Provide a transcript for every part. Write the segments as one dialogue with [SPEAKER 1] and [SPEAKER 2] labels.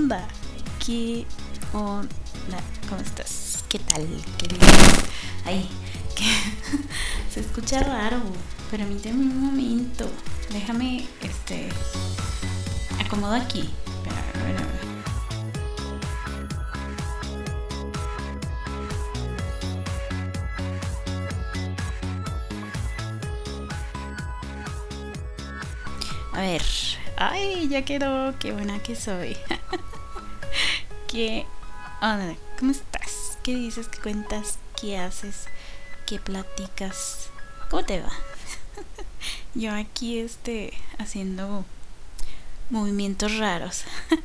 [SPEAKER 1] ¿Qué onda? ¿Qué onda? ¿Cómo estás? ¿Qué tal? ¿Qué Ay, que se escucha raro, permíteme un momento. Déjame, este, acomodo aquí. Espera, a ver, a ver. A ver. Ay, ya quedó. Qué buena que soy. ¿Qué? ¿Cómo estás? ¿Qué dices? ¿Qué cuentas? ¿Qué haces? ¿Qué platicas? ¿Cómo te va? Yo aquí este haciendo movimientos raros.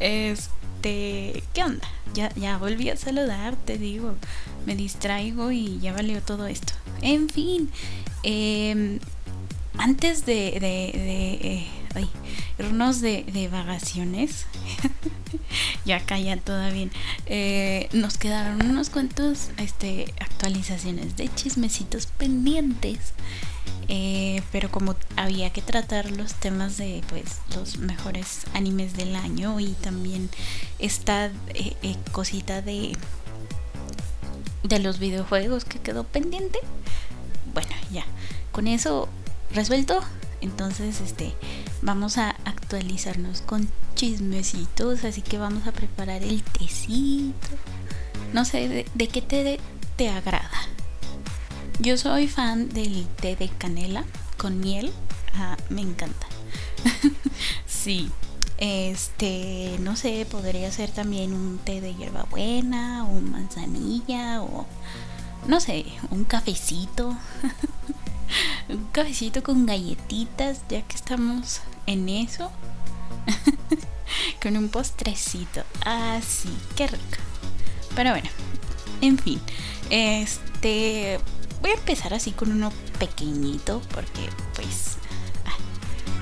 [SPEAKER 1] Este, ¿qué onda? Ya, ya volví a saludar, te digo. Me distraigo y ya valió todo esto. En fin, eh, antes de, de, de eh, ay, irnos de, de vacaciones, ya ya todo bien, eh, nos quedaron unos cuantos este, actualizaciones de chismecitos pendientes. Eh, pero como había que tratar los temas de pues los mejores animes del año y también esta eh, cosita de de los videojuegos que quedó pendiente bueno ya con eso resuelto entonces este vamos a actualizarnos con chismecitos así que vamos a preparar el tecito no sé de, qué te, te agrada yo soy fan del té de canela con miel. Ah, me encanta. sí. Este, no sé, podría ser también un té de hierbabuena o manzanilla o no sé, un cafecito. un cafecito con galletitas, ya que estamos en eso. con un postrecito. Ah, sí, qué rico. Pero bueno, en fin. Este, voy a empezar así con uno pequeñito porque pues ah,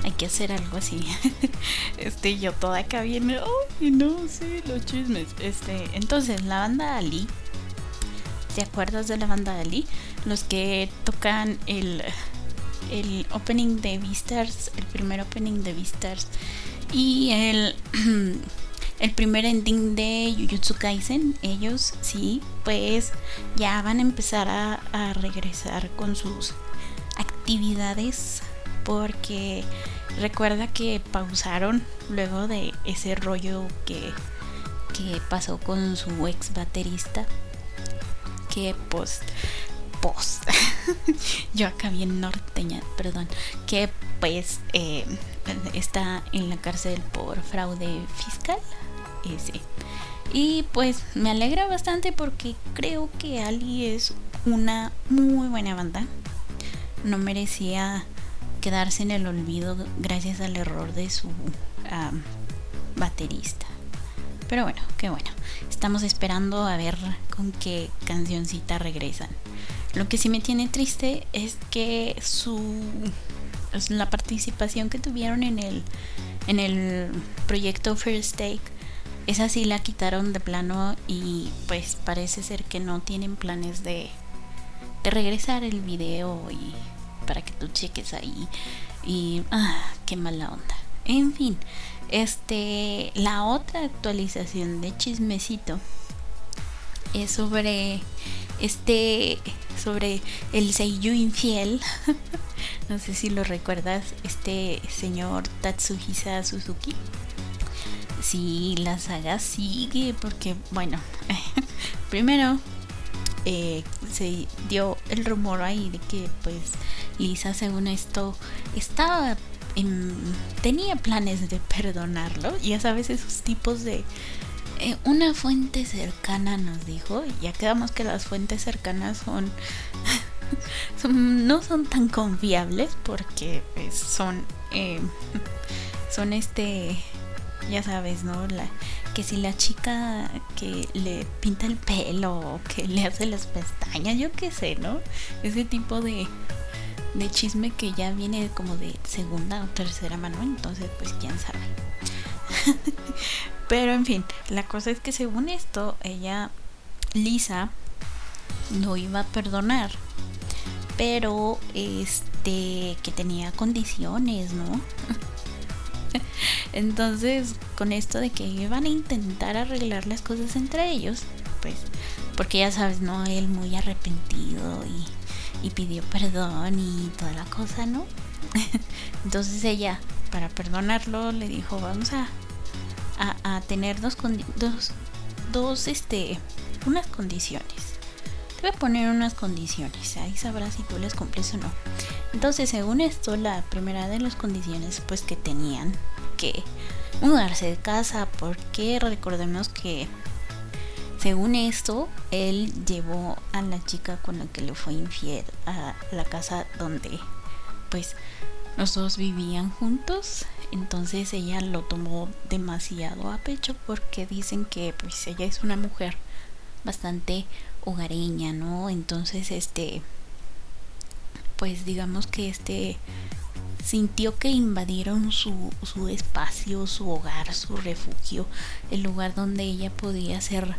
[SPEAKER 1] hay que hacer algo así. este, yo toda acá viene, ay no, sí, los chismes. Este, entonces la banda Ali, ¿te acuerdas de la banda Ali? Los que tocan el el opening de Beastars, el primer opening de Beastars y el el primer ending de Jujutsu Kaisen, ellos sí, pues ya van a empezar a, a regresar con sus actividades porque recuerda que pausaron luego de ese rollo que, que pasó con su ex baterista que pues post yo acá bien norteña perdón que pues eh, está en la cárcel por fraude fiscal ese y pues me alegra bastante porque creo que Ali es una muy buena banda no merecía quedarse en el olvido gracias al error de su baterista pero bueno, qué bueno. Estamos esperando a ver con qué cancioncita regresan. Lo que sí me tiene triste es que su la participación que tuvieron en el en el proyecto First Take esa sí la quitaron de plano y pues parece ser que no tienen planes de de regresar el video y para que tú cheques ahí y ah, qué mala onda. En fin, este la otra actualización de chismecito es sobre este sobre el Seiyu infiel. no sé si lo recuerdas, este señor Tatsuhisa Suzuki. Sí, la saga sigue porque, bueno, primero eh, se dio el rumor ahí de que pues Lisa según esto estaba en, tenía planes de perdonarlo. Ya sabes, esos tipos de eh, una fuente cercana nos dijo, ya quedamos que las fuentes cercanas son, no son tan confiables porque pues, son eh, son este ya sabes, ¿no? La, que si la chica que le pinta el pelo que le hace las pestañas, yo qué sé, ¿no? Ese tipo de, de chisme que ya viene como de segunda o tercera mano, entonces pues quién sabe. Pero en fin, la cosa es que según esto, ella, Lisa, no iba a perdonar. Pero, este, que tenía condiciones, ¿no? Entonces, con esto de que iban a intentar arreglar las cosas entre ellos, pues, porque ya sabes, ¿no? Él muy arrepentido y, pidió perdón y toda la cosa, ¿no? Entonces ella, para perdonarlo, le dijo, vamos a, a, tener dos, dos, dos, este, unas condiciones. Te voy a poner unas condiciones, ahí sabrás si tú les cumples o no. Entonces, según esto, la primera de las condiciones, pues que tenían que mudarse de casa, porque recordemos que, según esto, él llevó a la chica con la que le fue infiel a la casa donde, pues, los dos vivían juntos. Entonces ella lo tomó demasiado a pecho porque dicen que pues ella es una mujer bastante hogareña, ¿no? Entonces, este, pues digamos que este sintió que invadieron su, su espacio, su hogar, su refugio, el lugar donde ella podía ser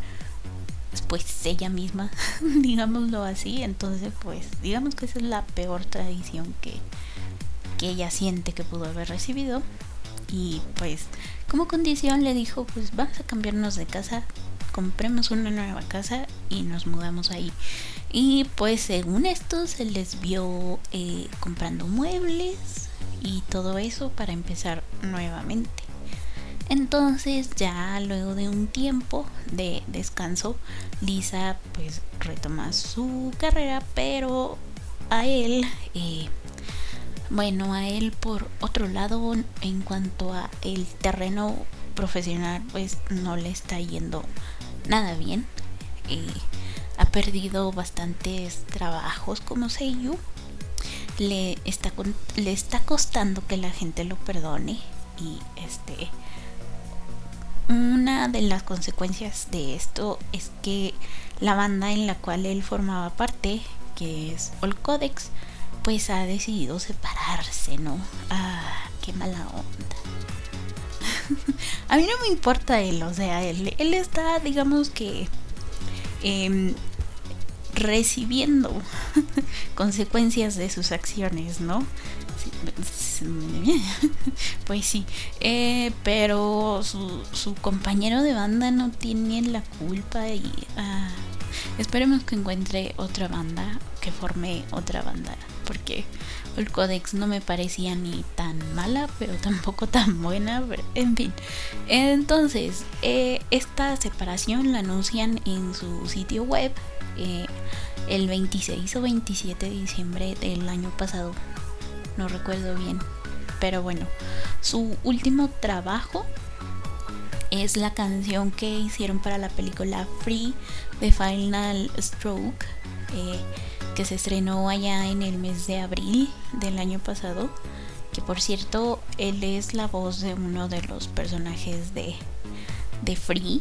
[SPEAKER 1] pues ella misma, digámoslo así. Entonces, pues digamos que esa es la peor tradición que, que ella siente que pudo haber recibido. Y pues como condición le dijo, pues vamos a cambiarnos de casa, compremos una nueva casa y nos mudamos ahí. Y pues según esto se les vio eh, comprando muebles y todo eso para empezar nuevamente. Entonces ya luego de un tiempo de descanso, Lisa pues retoma su carrera, pero a él, eh, bueno, a él por otro lado, en cuanto a el terreno profesional, pues no le está yendo nada bien. Eh, ha perdido bastantes trabajos como Seiyu. Le está, le está costando que la gente lo perdone. Y este. Una de las consecuencias de esto es que la banda en la cual él formaba parte, que es All Codex, pues ha decidido separarse, ¿no? Ah, qué mala onda. a mí no me importa él, o sea, él, él está, digamos que, em, recibiendo consecuencias de sus acciones, ¿no? Pues sí, eh, pero su, compañero de banda no tiene la culpa y ah, esperemos que encuentre otra banda, que forme otra banda, porque el Codex no me parecía ni tan mala, pero tampoco tan buena. en fin. Entonces, eh, esta separación la anuncian en su sitio web eh, el 26 o 27 de diciembre del año pasado. No recuerdo bien. Pero bueno, su último trabajo es la canción que hicieron para la película Free The Final Stroke. Eh, que se estrenó allá en el mes de abril del año pasado. Que por cierto, él es la voz de uno de los personajes de, de Free.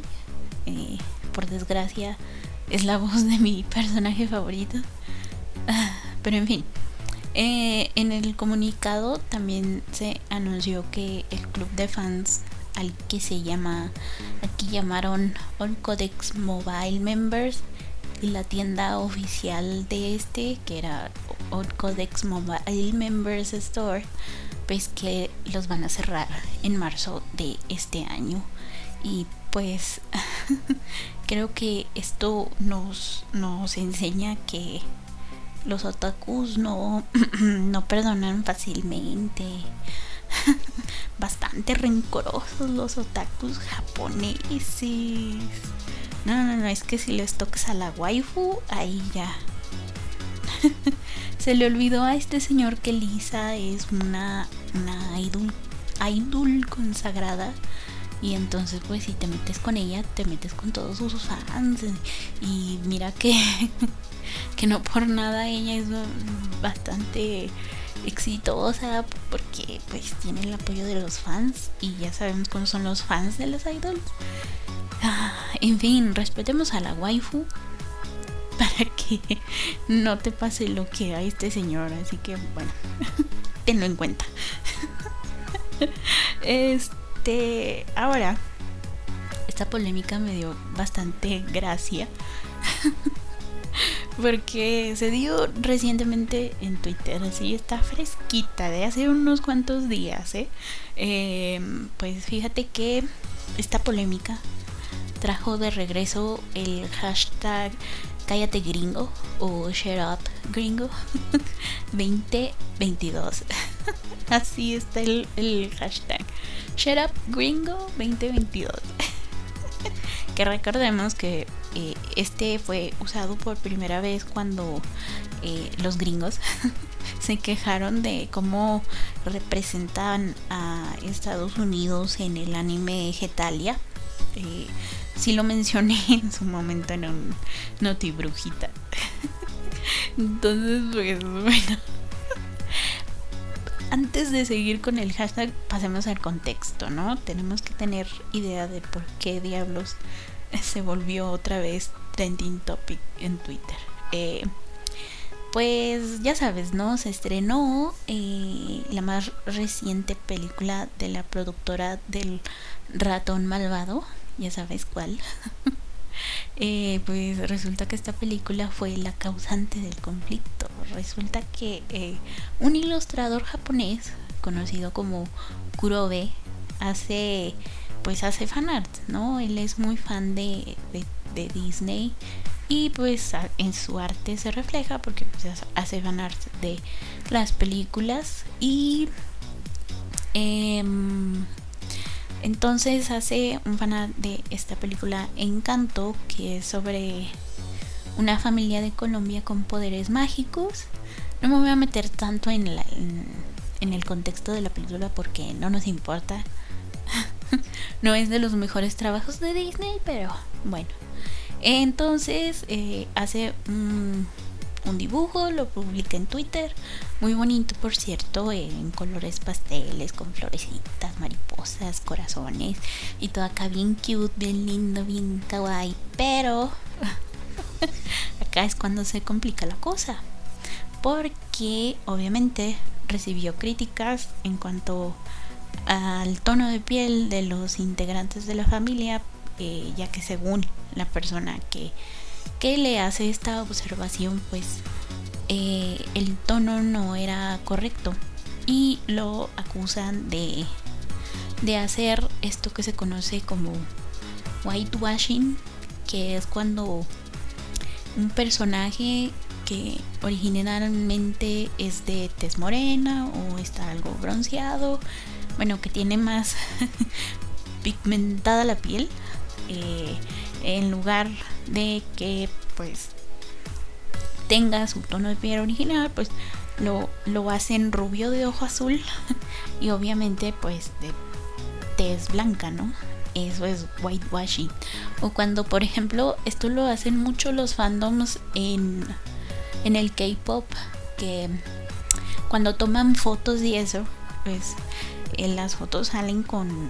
[SPEAKER 1] Eh, por desgracia, es la voz de mi personaje favorito. Pero en fin. Eh, en el comunicado también se anunció que el club de fans al que se llama, aquí llamaron All Codex Mobile Members, y la tienda oficial de este, que era Old Codex Mobile Members Store, pues que los van a cerrar en marzo de este año. Y pues creo que esto nos, nos enseña que los otakus no, no perdonan fácilmente. Bastante rencorosos los otakus japoneses. No, no, no, es que si les tocas a la waifu, ahí ya. Se le olvidó a este señor que Lisa es una, una idol, idol consagrada. Y entonces, pues, si te metes con ella, te metes con todos sus fans. Y mira que, que no por nada ella es bastante exitosa porque pues tiene el apoyo de los fans y ya sabemos cómo son los fans de los idols. Ah, en fin, respetemos a la waifu para que no te pase lo que a este señor. Así que bueno, tenlo en cuenta. Este, ahora, esta polémica me dio bastante gracia. porque se dio recientemente en Twitter, así está fresquita, de hace unos cuantos días, ¿eh? Em, pues fíjate que esta polémica trajo de regreso el hashtag cállate gringo o shut up gringo 2022. Así está el, el hashtag. Shut up gringo 2022. que recordemos que eh, este fue usado por primera vez cuando eh, los gringos se quejaron de cómo representaban a Estados Unidos en el anime Getalia. Eh, sí lo mencioné en su momento en un Noti Brujita. Entonces, pues bueno. Antes de seguir con el hashtag, pasemos al contexto, ¿no? Tenemos que tener idea de por qué diablos se volvió otra vez trending topic en Twitter. Eh, pues ya sabes, ¿no? Se estrenó eh, la más reciente película de la productora del ratón malvado, ya sabes cuál. Eh, pues resulta que esta película fue la causante del conflicto. Resulta que un ilustrador japonés conocido como Kurobe hace pues hace fanart, ¿no? Él es muy fan de, de, Disney y pues en su arte se refleja porque pues, hace fanart de las películas y em, entonces hace un fanart de esta película Encanto que es sobre una familia de Colombia con poderes mágicos. No me voy a meter tanto en, la, en el contexto de la película porque no nos importa. no es de los mejores trabajos de Disney, pero bueno. Entonces eh, hace un, dibujo, lo publica en Twitter, muy bonito por cierto, en colores pasteles, con florecitas, mariposas, corazones y todo acá bien cute, bien lindo, bien kawaii, pero acá es cuando se complica la cosa, porque obviamente recibió críticas en cuanto al tono de piel de los integrantes de la familia, eh, ya que según la persona que, que le hace esta observación, pues eh, el tono no era correcto y lo acusan de, de hacer esto que se conoce como whitewashing, que es cuando un personaje que originalmente es de tez morena o está algo bronceado bueno, que tiene más pigmentada la piel, eh, en lugar de que pues tenga su tono de piel original, pues lo, lo hacen rubio de ojo azul y obviamente pues de tez blanca, ¿no? Eso es whitewashing. O cuando, por ejemplo, esto lo hacen mucho los fandoms en, en el K-pop, que cuando toman fotos y eso, pues en las fotos salen con,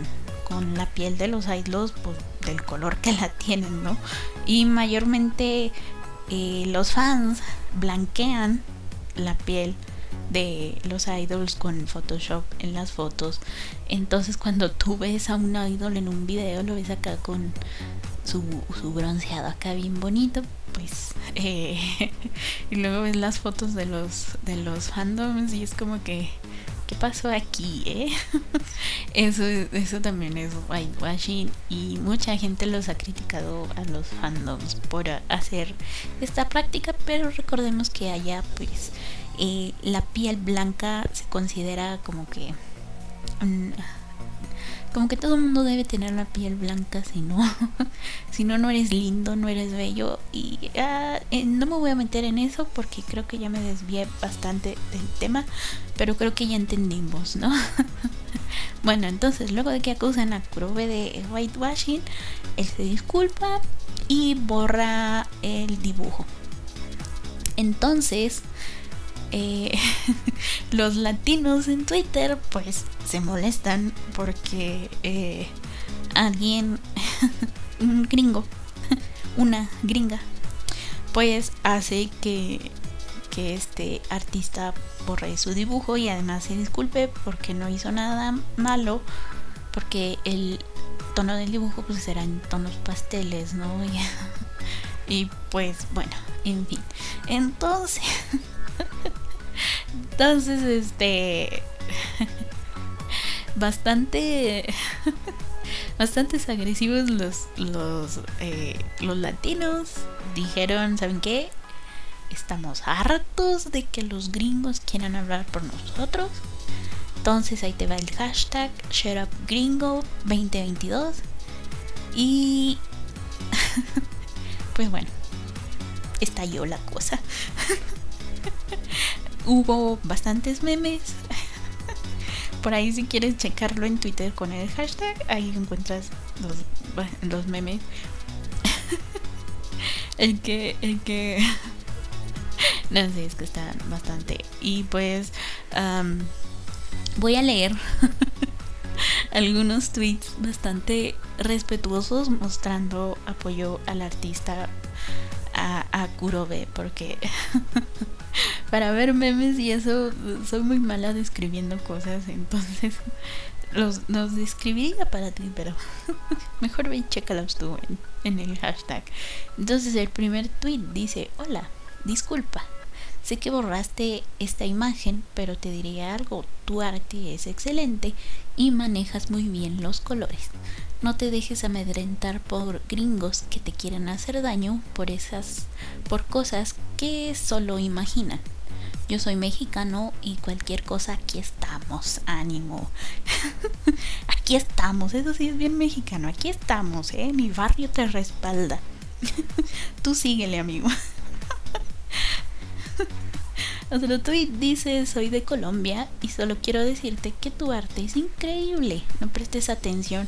[SPEAKER 1] la piel de los idols pues, del color que la tienen, ¿no? Y mayormente eh, los fans blanquean la piel de los idols con Photoshop en las fotos. Entonces cuando tú ves a un idol en un video, lo ves acá con su, su bronceado acá bien bonito, pues eh, y luego ves las fotos de los de los fandoms y es como que ¿qué pasó aquí? Eh? eso, eso también es whitewashing y mucha gente los ha criticado a los fandoms por hacer esta práctica, pero recordemos que allá pues eh, la piel blanca se considera como que... Mm, como que todo el mundo debe tener la piel blanca, si no, si no, no eres lindo, no eres bello. Y ah, eh, no me voy a meter en eso porque creo que ya me desvié bastante del tema, pero creo que ya entendimos, ¿no? bueno, entonces luego de que acusan a Kurove de whitewashing, él se disculpa y borra el dibujo. Entonces, eh, los latinos en Twitter pues se molestan porque eh, alguien, un gringo, una gringa, pues hace que, que este artista borre su dibujo y además se disculpe porque no hizo nada malo, porque el tono del dibujo pues será en tonos pasteles, ¿no? Y pues bueno, en fin. Entonces, entonces, este, bastante, bastante agresivos los, los, eh, los latinos dijeron, ¿saben qué? Estamos hartos de que los gringos quieran hablar por nosotros. Entonces ahí te va el hashtag ShutUpGringo2022. Y pues bueno, estalló la cosa. Hubo bastantes memes. Por ahí si quieres checarlo en Twitter con el hashtag, ahí encuentras los, memes. el que, el que no sé, es que están bastante. Y pues voy a leer algunos tweets bastante respetuosos mostrando apoyo al artista a Kurobe porque para ver memes y eso soy muy mala describiendo cosas entonces los, describiría para ti pero mejor ve y chécalos tú en, el hashtag entonces el primer tweet dice hola disculpa Sé que borraste esta imagen, pero te diré algo, tu arte es excelente y manejas muy bien los colores. No te dejes amedrentar por gringos que te quieran hacer daño por esas por cosas que solo imaginan. Yo soy mexicano y cualquier cosa aquí estamos, ánimo. aquí estamos, eso sí es bien mexicano, aquí estamos, eh, mi barrio te respalda. Tú síguele, amigo. Otro tweet dice, soy de Colombia y solo quiero decirte que tu arte es increíble. No prestes atención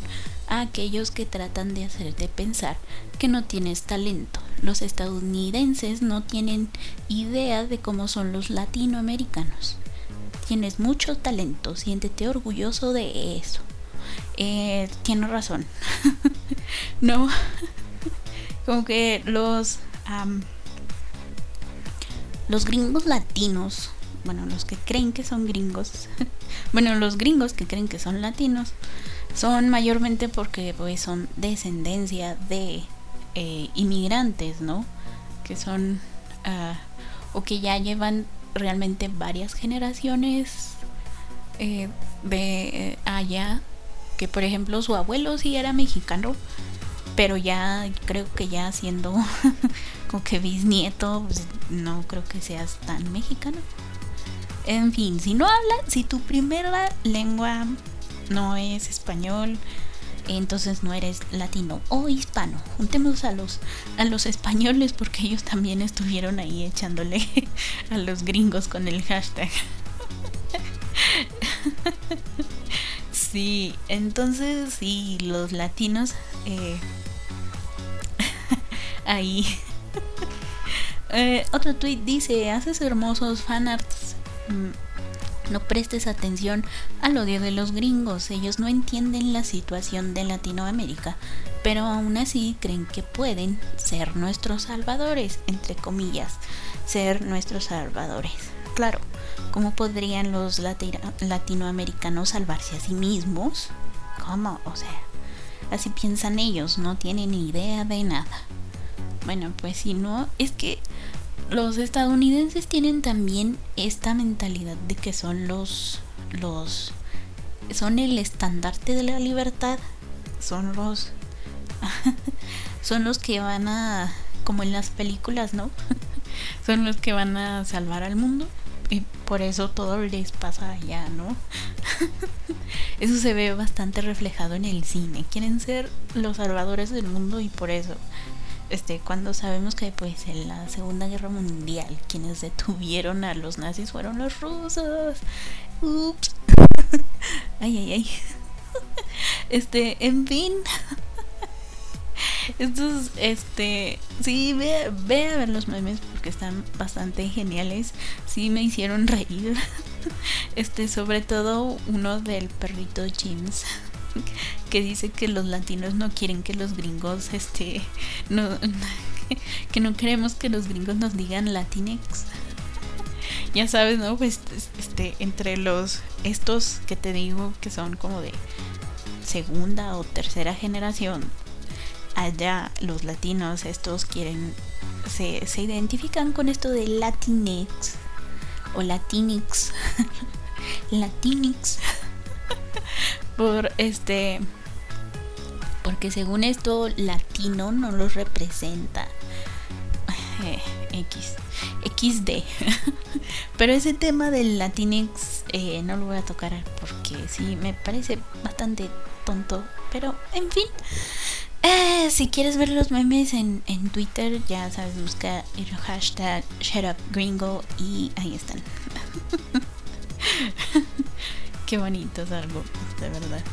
[SPEAKER 1] a aquellos que tratan de hacerte pensar que no tienes talento. Los estadounidenses no tienen idea de cómo son los latinoamericanos. Tienes mucho talento, siéntete orgulloso de eso. Eh, tiene razón. no, como que los los gringos latinos, bueno, los que creen que son gringos, bueno, los gringos que creen que son latinos, son mayormente porque pues son descendencia de eh, inmigrantes, ¿no? Que son, uh, o que ya llevan realmente varias generaciones eh, de allá, que por ejemplo su abuelo sí era mexicano, pero ya creo que ya siendo como que bisnieto, pues, no creo que seas tan mexicano. En fin, si no hablas, si tu primera lengua no es español, entonces no eres latino o hispano. Juntemos a los a los españoles porque ellos también estuvieron ahí echándole a los gringos con el hashtag. sí, entonces sí, los latinos eh, ahí. Eh, otro tweet dice, haces hermosos fanarts. No prestes atención al odio de los gringos, ellos no entienden la situación de Latinoamérica, pero aún así creen que pueden ser nuestros salvadores, entre comillas, ser nuestros salvadores. Claro, ¿cómo podrían los latinoamericanos salvarse a sí mismos? ¿Cómo? O sea, así piensan ellos, no tienen idea de nada. Bueno, pues si no, es que los estadounidenses tienen también esta mentalidad de que son los los son el estandarte de la libertad, son los son los que van a como en las películas, ¿no? son los que van a salvar al mundo y por eso todo les pasa allá, ¿no? eso se ve bastante reflejado en el cine. Quieren ser los salvadores del mundo y por eso este, cuando sabemos que pues en la Segunda Guerra Mundial quienes detuvieron a los nazis fueron los rusos. Ups. ay, ay, ay. Este, en fin. Estos, este, sí, ve, ve a ver los memes porque están bastante geniales. Sí, me hicieron reír. Este, sobre todo uno del perrito James que dice que los latinos no quieren que los gringos, este, no, que no queremos que los gringos nos digan latinex. ya sabes, ¿no? Pues, este, entre los, estos que te digo que son como de segunda o tercera generación, allá los latinos, estos quieren se, se identifican con esto de Latinx o Latinx. Latinx. Por este. Porque según esto, latino no los representa. Eh, X. XD. Pero ese tema del Latinx eh, no lo voy a tocar porque sí me parece bastante tonto. Pero en fin. Eh, si quieres ver los memes en, en Twitter, ya sabes, busca el hashtag ShutUpGringo y ahí están. Qué bonitos algo, de verdad.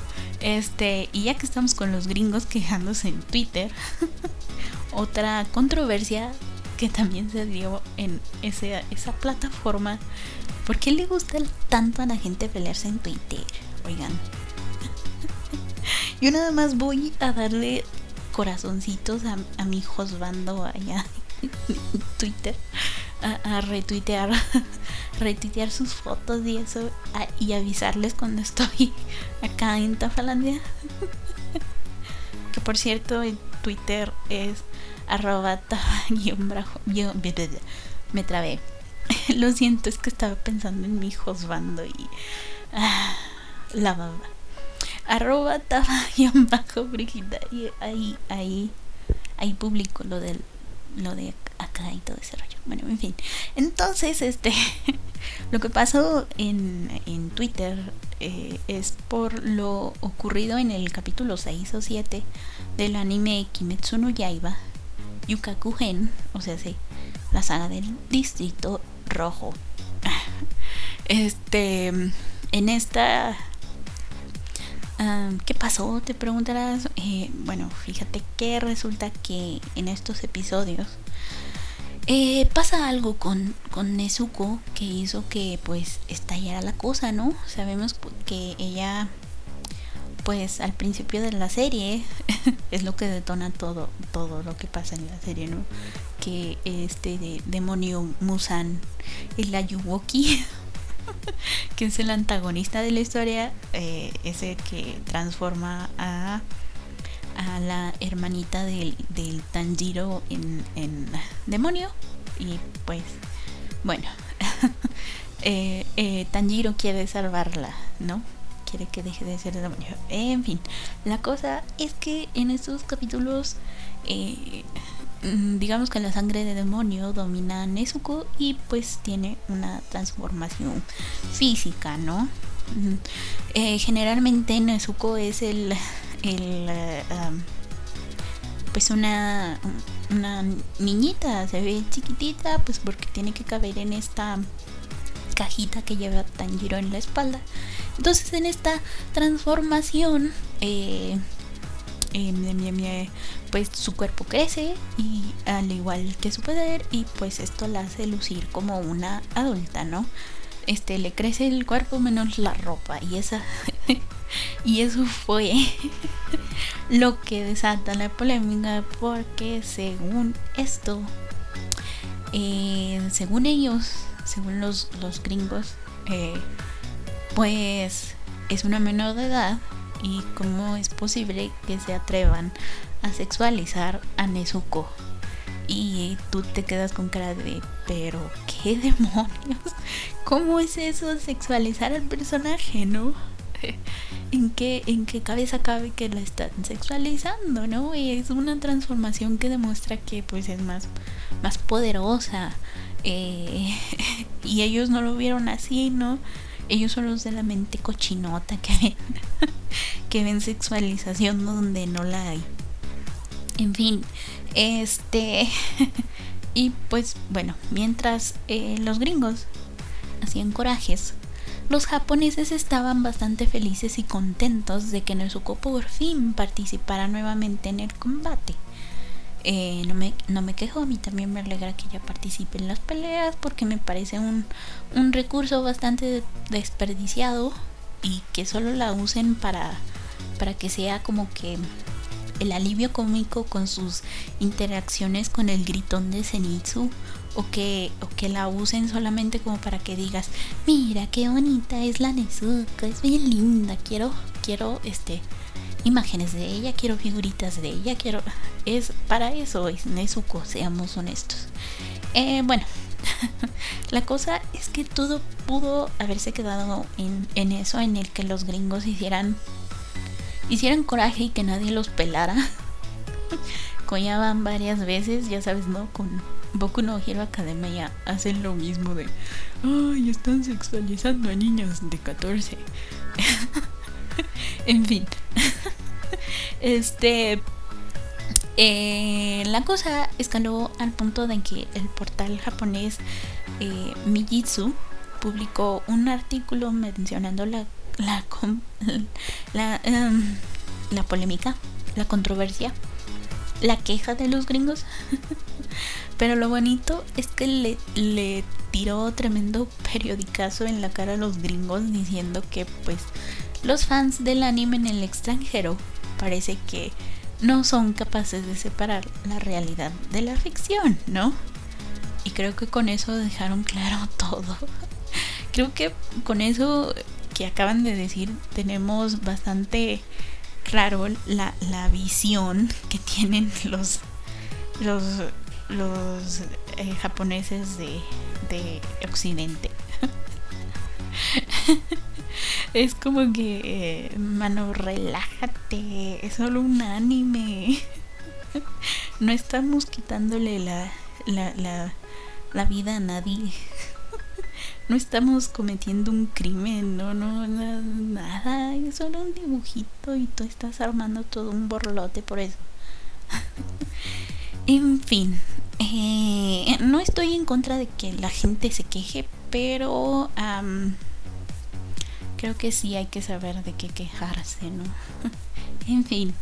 [SPEAKER 1] Este, y ya que estamos con los gringos quejándose en Twitter, otra controversia que también se dio en ese, esa plataforma. ¿Por qué le gusta tanto a la gente pelearse en Twitter? Oigan. Yo nada más voy a darle corazoncitos a, mi Josbando allá en Twitter. A, retuitear retuitear sus fotos y eso y avisarles cuando estoy acá en Tafalandia. Que por cierto en Twitter es arroba me trabé. Lo siento es que estaba pensando en mi Josbando y la baba. Arroba bajo Brigida y ahí ahí ahí publico lo del lo de acá y todo ese rollo bueno en fin entonces este lo que pasó en, en Twitter eh, es por lo ocurrido en el capítulo 6 o 7 del anime Kimetsu no Yaiba Yukaku-gen o sea sí la saga del distrito rojo este en esta ¿Qué pasó? Te preguntarás. Eh, bueno, fíjate que resulta que en estos episodios eh, pasa algo con, con Nezuko que hizo que pues estallara la cosa, ¿no? Sabemos que ella pues al principio de la serie es lo que detona todo todo lo que pasa en la serie, ¿no? Que este demonio Musan, el Ayuwoki que es el antagonista de la historia, eh, es el que transforma a, a la hermanita del, del Tanjiro en, en, demonio. Y pues, bueno, eh, eh, Tanjiro quiere salvarla, ¿no? Quiere que deje de ser demonio. En fin, la cosa es que en estos capítulos eh, Mm, digamos que la sangre de demonio domina a Nezuko y pues tiene una transformación física, ¿no? Eh, generalmente Nezuko es el, el eh, pues una, una niñita, se ve chiquitita, pues porque tiene que caber en esta cajita que lleva Tanjiro en la espalda. Entonces en esta transformación eh, pues su cuerpo crece y al igual que su poder y pues esto la hace lucir como una adulta, ¿no? Este le crece el cuerpo menos la ropa y esa y eso fue lo que desata la polémica porque según esto eh, según ellos según los, los gringos eh, pues es una menor de edad y cómo es posible que se atrevan a sexualizar a Nezuko. Y tú te quedas con cara de, pero ¿qué demonios? ¿Cómo es eso sexualizar al personaje, no? ¿En qué, ¿En qué cabeza cabe que la están sexualizando, no? Y es una transformación que demuestra que pues es más, más poderosa. Eh, y ellos no lo vieron así, ¿no? Ellos son los de la mente cochinota que ven, que ven sexualización donde no la hay. En fin, este. y pues bueno, mientras eh, los gringos hacían corajes, los japoneses estaban bastante felices y contentos de que Nezuko por fin participara nuevamente en el combate. Eh, no, me, no me quejo, a mí también me alegra que ella participe en las peleas porque me parece un, un recurso bastante desperdiciado y que solo la usen para, para que sea como que el alivio cómico con sus interacciones con el gritón de Zenitsu o que, o que la usen solamente como para que digas, mira qué bonita es la Nezuko, es bien linda, quiero, quiero este imágenes de ella, quiero figuritas de ella, quiero... Es para eso es Nezuko, seamos honestos. Eh, bueno, la cosa es que todo pudo haberse quedado en, en, eso, en el que los gringos hicieran, hicieran coraje y que nadie los pelara. Coñaban varias veces, ya sabes, ¿no? Con Boku no Hero Academia hacen lo mismo de, ay, están sexualizando a niños de 14. en fin. este. Eh, la cosa escaló al punto de que el portal japonés eh, Mijitsu publicó un artículo mencionando la la, em, la polémica, la controversia, la queja de los gringos. Pero lo bonito es que le, le tiró tremendo periodicazo en la cara a los gringos diciendo que pues los fans del anime en el extranjero parece que no son capaces de separar la realidad de la ficción, ¿no? Y creo que con eso dejaron claro todo. creo que con eso que acaban de decir tenemos bastante claro la, la visión que tienen los, los, los eh, japoneses de, de Occidente. es como que, eh, mano, relájate, es solo un anime. no estamos quitándole la, la, la, la vida a nadie. no estamos cometiendo un crimen, no, no, nada, es solo un dibujito y tú estás armando todo un borlote por eso. En fin, eh, no estoy en contra de que la gente se queje, pero creo que sí hay que saber de qué quejarse, ¿no? en fin,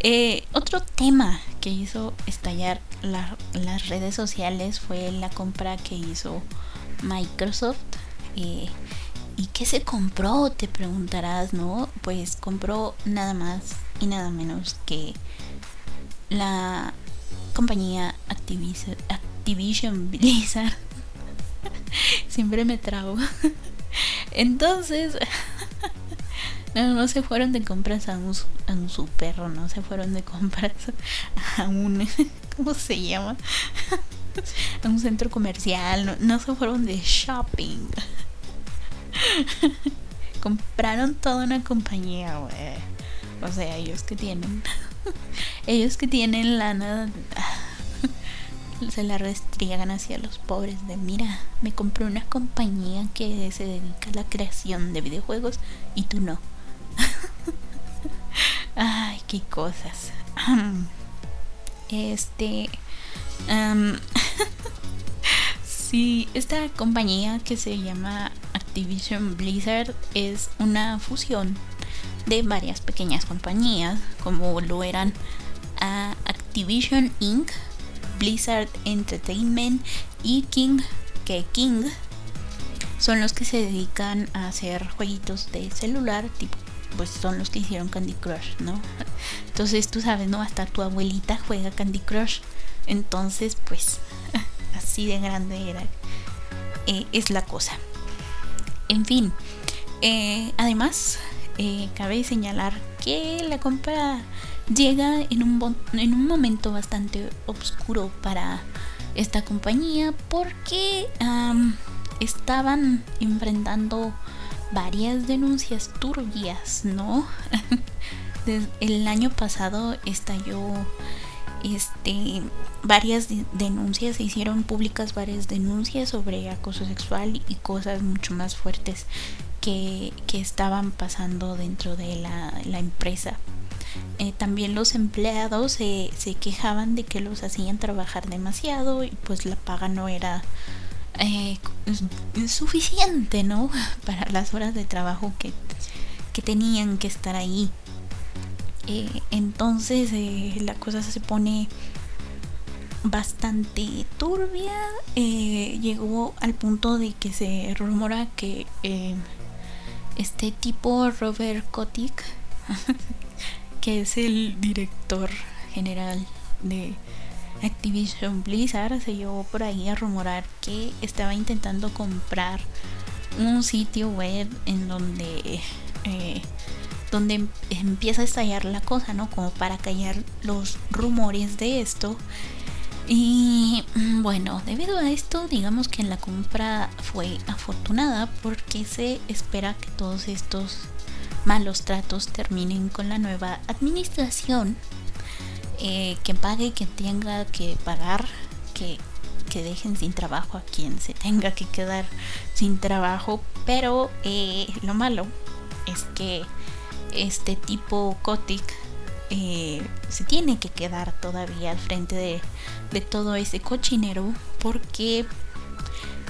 [SPEAKER 1] eh, otro tema que hizo estallar las redes sociales fue la compra que hizo Microsoft. Eh, ¿Y qué se compró? Te preguntarás, ¿no? Pues compró nada más y nada menos que la compañía Activision, Blizzard. Siempre me trago. Entonces, no, no se fueron de compras a un, a un super, no se fueron de compras a un, ¿cómo se llama? A un centro comercial, no, no se fueron de shopping. Compraron toda una compañía, güey. O sea, ellos que tienen, ellos que tienen lana se la restriegan hacia los pobres de mira, me compré una compañía que se dedica a la creación de videojuegos y tú no. Ay, qué cosas. Este... sí, esta compañía que se llama Activision Blizzard es una fusión de varias pequeñas compañías, como lo eran ah, Activision Inc., Blizzard Entertainment y King, que King son los que se dedican a hacer jueguitos de celular, tipo, pues son los que hicieron Candy Crush, ¿no? Entonces tú sabes, ¿no? Hasta tu abuelita juega Candy Crush. Entonces, pues, así de grande era. Eh, es la cosa. En fin, eh, además, eh, cabe señalar que la compra llega en un, en un momento bastante oscuro para esta compañía porque estaban enfrentando varias denuncias turbias, ¿no? el año pasado estalló este varias denuncias se hicieron públicas varias denuncias sobre acoso sexual y cosas mucho más fuertes que, que estaban pasando dentro de la, empresa eh, también los empleados se, quejaban de que los hacían trabajar demasiado y pues la paga no era eh, suficiente, ¿no? Para las horas de trabajo que, tenían que estar ahí. Eh, entonces la cosa se pone bastante turbia. llegó al punto de que se rumora que este tipo Robert Kotick que es el director general de Activision Blizzard, se llevó por ahí a rumorar que estaba intentando comprar un sitio web en donde eh, donde em, empieza a estallar la cosa, ¿no? Como para callar los rumores de esto. Y mm, bueno, debido a esto, digamos que la compra fue afortunada porque se espera que todos estos malos tratos terminen con la nueva administración. Eh, que pague, que tenga que pagar, que, que dejen sin trabajo a quien se tenga que quedar sin trabajo. Pero eh, lo malo es que este tipo Kotick eh, se tiene que quedar todavía al frente de, de todo ese cochinero porque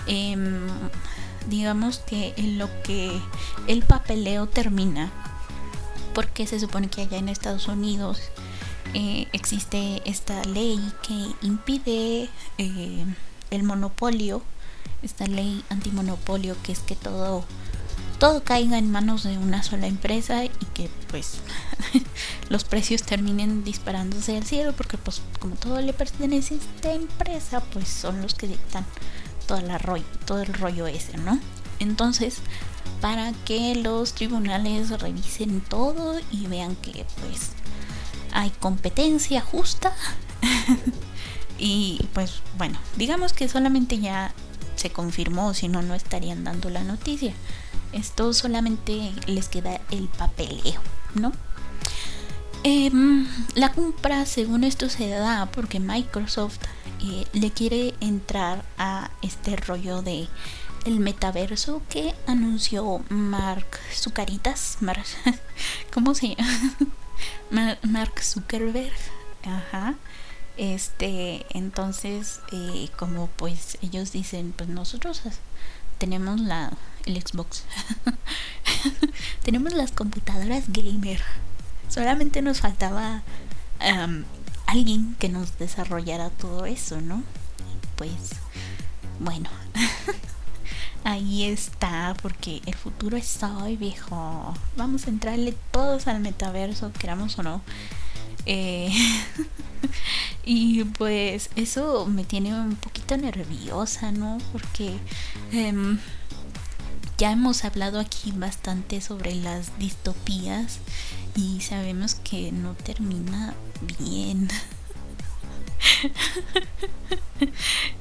[SPEAKER 1] em, digamos que en lo que el papeleo termina porque se supone que allá en Estados Unidos eh, existe esta ley que impide eh, el monopolio esta ley antimonopolio que es que todo todo caiga en manos de una sola empresa y que pues los precios terminen disparándose al cielo porque pues como todo le pertenece a esta empresa pues son los que dictan toda la rollo, todo el rollo ese, ¿no? Entonces, para que los tribunales revisen todo y vean que pues hay competencia justa y pues bueno, digamos que solamente ya se confirmó, si no no estarían dando la noticia. Esto solamente les queda el papeleo, ¿no? Em, la compra, según esto, se da porque Microsoft eh, le quiere entrar a este rollo de el metaverso que anunció Mark Zucaritas. ¿Cómo se llama? Mark Zuckerberg. Ajá. Este, entonces, eh, como pues ellos dicen, pues nosotros tenemos la el Xbox. Tenemos las computadoras gamer. Solamente nos faltaba alguien que nos desarrollara todo eso, ¿no? Pues bueno, ahí está, porque el futuro está hoy viejo. Vamos a entrarle todos al metaverso, queramos o no. Eh, y pues eso me tiene un poquito nerviosa, ¿no? Porque em, ya hemos hablado aquí bastante sobre las distopías y sabemos que no termina bien.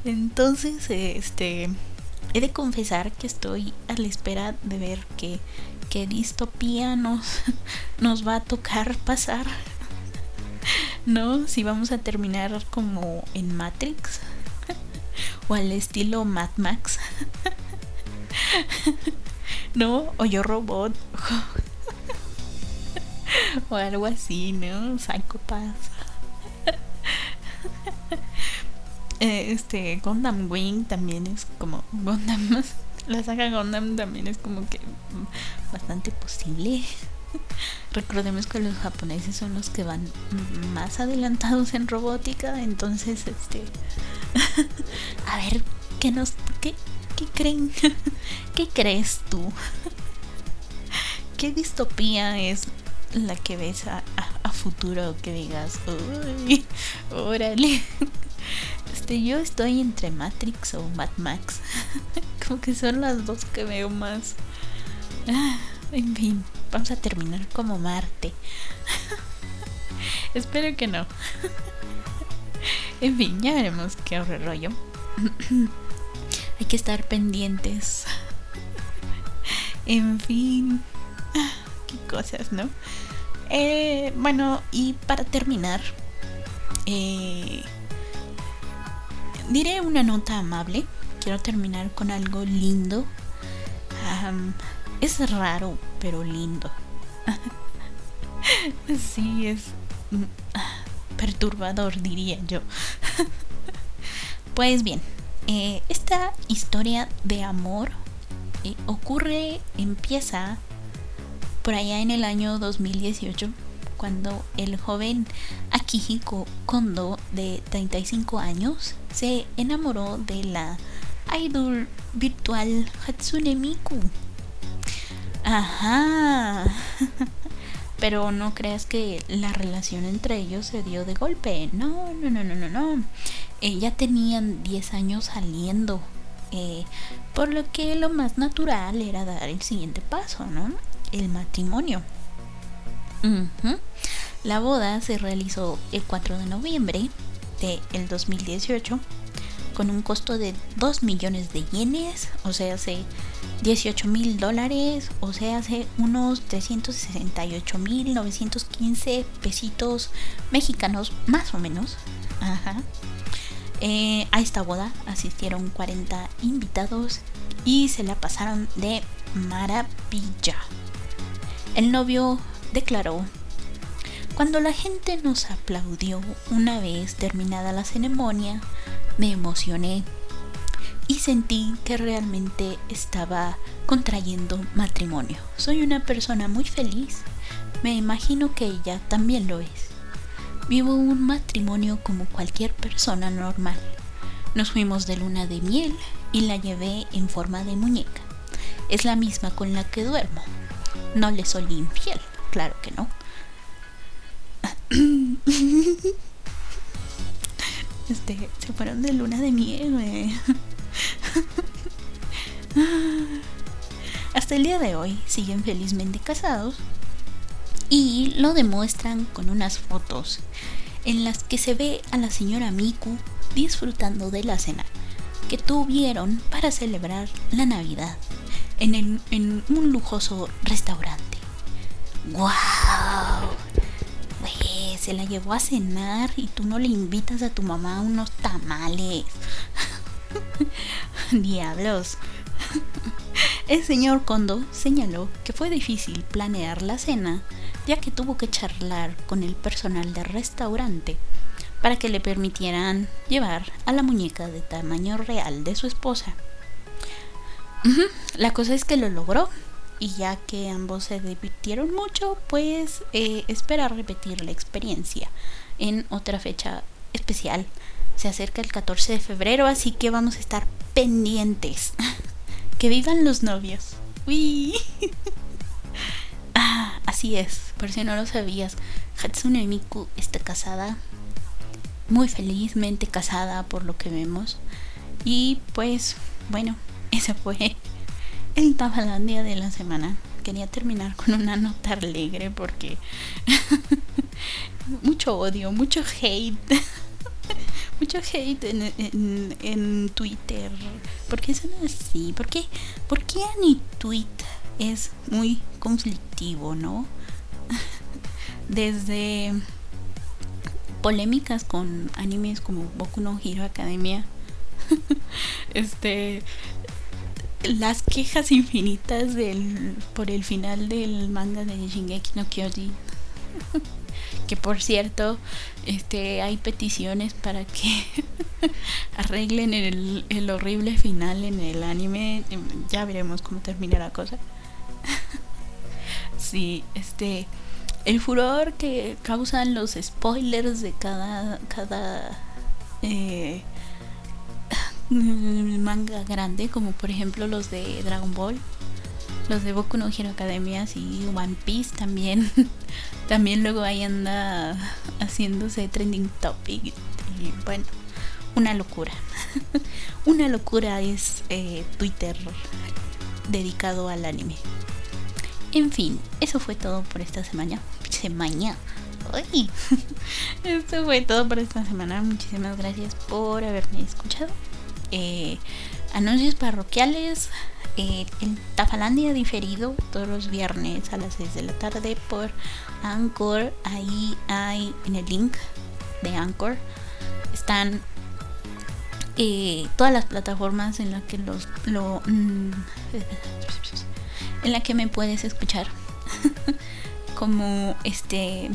[SPEAKER 1] Entonces, este, he de confesar que estoy a la espera de ver qué, qué distopía nos, nos va a tocar pasar. ¿No? Si vamos a terminar como en Matrix o al estilo Mad Max. ¿No? O yo robot. o algo así, ¿no? Psychopath. este, Gundam Wing también es como. Gundam. La saga Gundam también es como que bastante posible. Recordemos que los japoneses son los que van más adelantados en robótica, entonces este a ver qué nos qué, ¿Qué creen? ¿Qué crees tú? ¿Qué distopía es la que ves a, futuro que digas, uy, órale? Este, yo estoy entre Matrix o Mad Max. Como que son las dos que veo más. En fin, vamos a terminar como Marte. Espero que no. en fin, ya veremos qué horror rollo. hay que estar pendientes. en fin, qué cosas, ¿no? Eh, bueno, y para terminar, eh, diré una nota amable. Quiero terminar con algo lindo. es raro, pero lindo. sí, es mm, perturbador, diría yo. pues bien, eh, esta historia de amor eh, ocurre, empieza por allá en el año 2018, cuando el joven Akihiko Kondo, de 35 años, se enamoró de la idol virtual Hatsune Miku. Ajá. Pero no creas que la relación entre ellos se dio de golpe. No, no, no, no, no, no. Eh, ya tenían 10 años saliendo. Eh, por lo que lo más natural era dar el siguiente paso, ¿no? El matrimonio. La boda se realizó el 4 de noviembre del el 2018 con un costo de 2 millones de yenes, o sea, hace 18 mil dólares, o sea, hace unos 368 mil 915 pesitos mexicanos, más o menos. Ajá. Eh, a esta boda asistieron 40 invitados y se la pasaron de maravilla. El novio declaró, cuando la gente nos aplaudió una vez terminada la ceremonia, me emocioné y sentí que realmente estaba contrayendo matrimonio. Soy una persona muy feliz. Me imagino que ella también lo es. Vivo un matrimonio como cualquier persona normal. Nos fuimos de luna de miel y la llevé en forma de muñeca. Es la misma con la que duermo. No le soy infiel, claro que no. Este, se fueron de luna de miel, Hasta el día de hoy siguen felizmente casados y lo demuestran con unas fotos en las que se ve a la señora Miku disfrutando de la cena que tuvieron para celebrar la Navidad en, en un lujoso restaurante. ¡Wow! se la llevó a cenar y tú no le invitas a tu mamá unos tamales. Diablos. El señor Kondo señaló que fue difícil planear la cena, ya que tuvo que charlar con el personal del restaurante para que le permitieran llevar a la muñeca de tamaño real de su esposa. La cosa es que lo logró y ya que ambos se divirtieron mucho, pues eh, espera repetir la experiencia en otra fecha especial. Se acerca el 14 de febrero, así que vamos a estar pendientes. que vivan los novios. Uy. así es, por si no lo sabías, Hatsune Miku está casada, muy felizmente casada por lo que vemos. Y pues, bueno, ese fue el Tafalandia de la semana. Quería terminar con una nota alegre porque mucho odio, mucho hate. mucho hate en, en, Twitter. ¿Por qué son así? ¿Por qué, ¿Por qué Ani Tweet es muy conflictivo, no? Desde polémicas con animes como Boku no Hero Academia. este las quejas infinitas del, por el final del manga de Shingeki no Kyojin. que por cierto, este hay peticiones para que arreglen el, el horrible final en el anime. Ya veremos cómo termina la cosa. sí, este el furor que causan los spoilers de cada cada eh, manga grande, como por ejemplo los de Dragon Ball, los de Boku no Hero Academia y One Piece también. también luego ahí anda haciéndose trending topic. Bueno, una locura. una locura es eh, Twitter dedicado al anime. En fin, eso fue todo por esta semana. Semana. Uy. Esto fue todo por esta semana. Muchísimas gracias por haberme escuchado. Eh, anuncios parroquiales. Eh, el Tafalandia diferido todos los viernes a las 6 de la tarde por Anchor. Ahí hay en el link de Anchor. Están eh, todas las plataformas en las que los lo, mm, en la que me puedes escuchar como este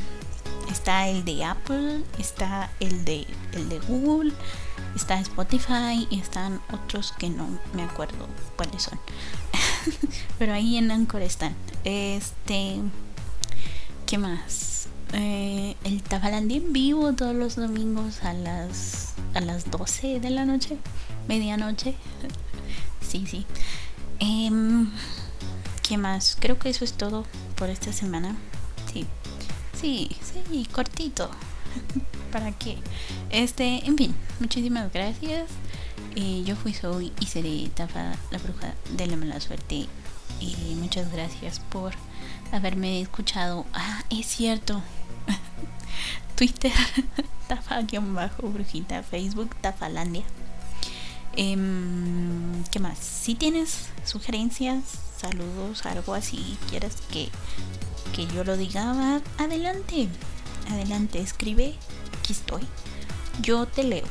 [SPEAKER 1] está el de Apple está el de el de Google está Spotify y están otros que no me acuerdo cuáles son. Pero ahí en Anchor están. Este. ¿Qué más? Eh, el Tafalandí en vivo todos los domingos a las a las 12 de la noche, medianoche. sí, sí. Em, ¿Qué más? Creo que eso es todo por esta semana. Sí, sí, sí, cortito. ¿Para qué? Este, en fin, muchísimas gracias. Eh, yo fui, soy y seré Tafa, la bruja de la mala suerte. y muchas gracias por haberme escuchado. Ah, es cierto. Twitter, tafa-brujita, Facebook, tafalandia. Em, ¿Qué más? Si tienes sugerencias, saludos, algo así, quieres que, que yo lo diga, adelante. Adelante, escribe. Aquí estoy. Yo te leo.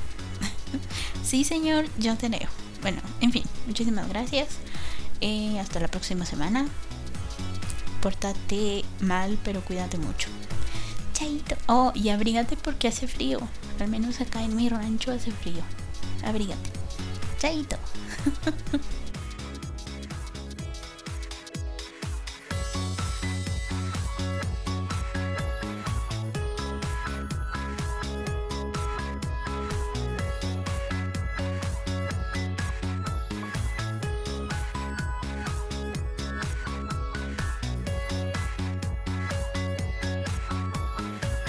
[SPEAKER 1] sí, señor, yo te leo. Bueno, en fin, muchísimas gracias. Eh, hasta la próxima semana. Pórtate mal, pero cuídate mucho. Chaito. Oh, y abrígate porque hace frío. Al menos acá en mi rancho hace frío. Abrígate. Chaito.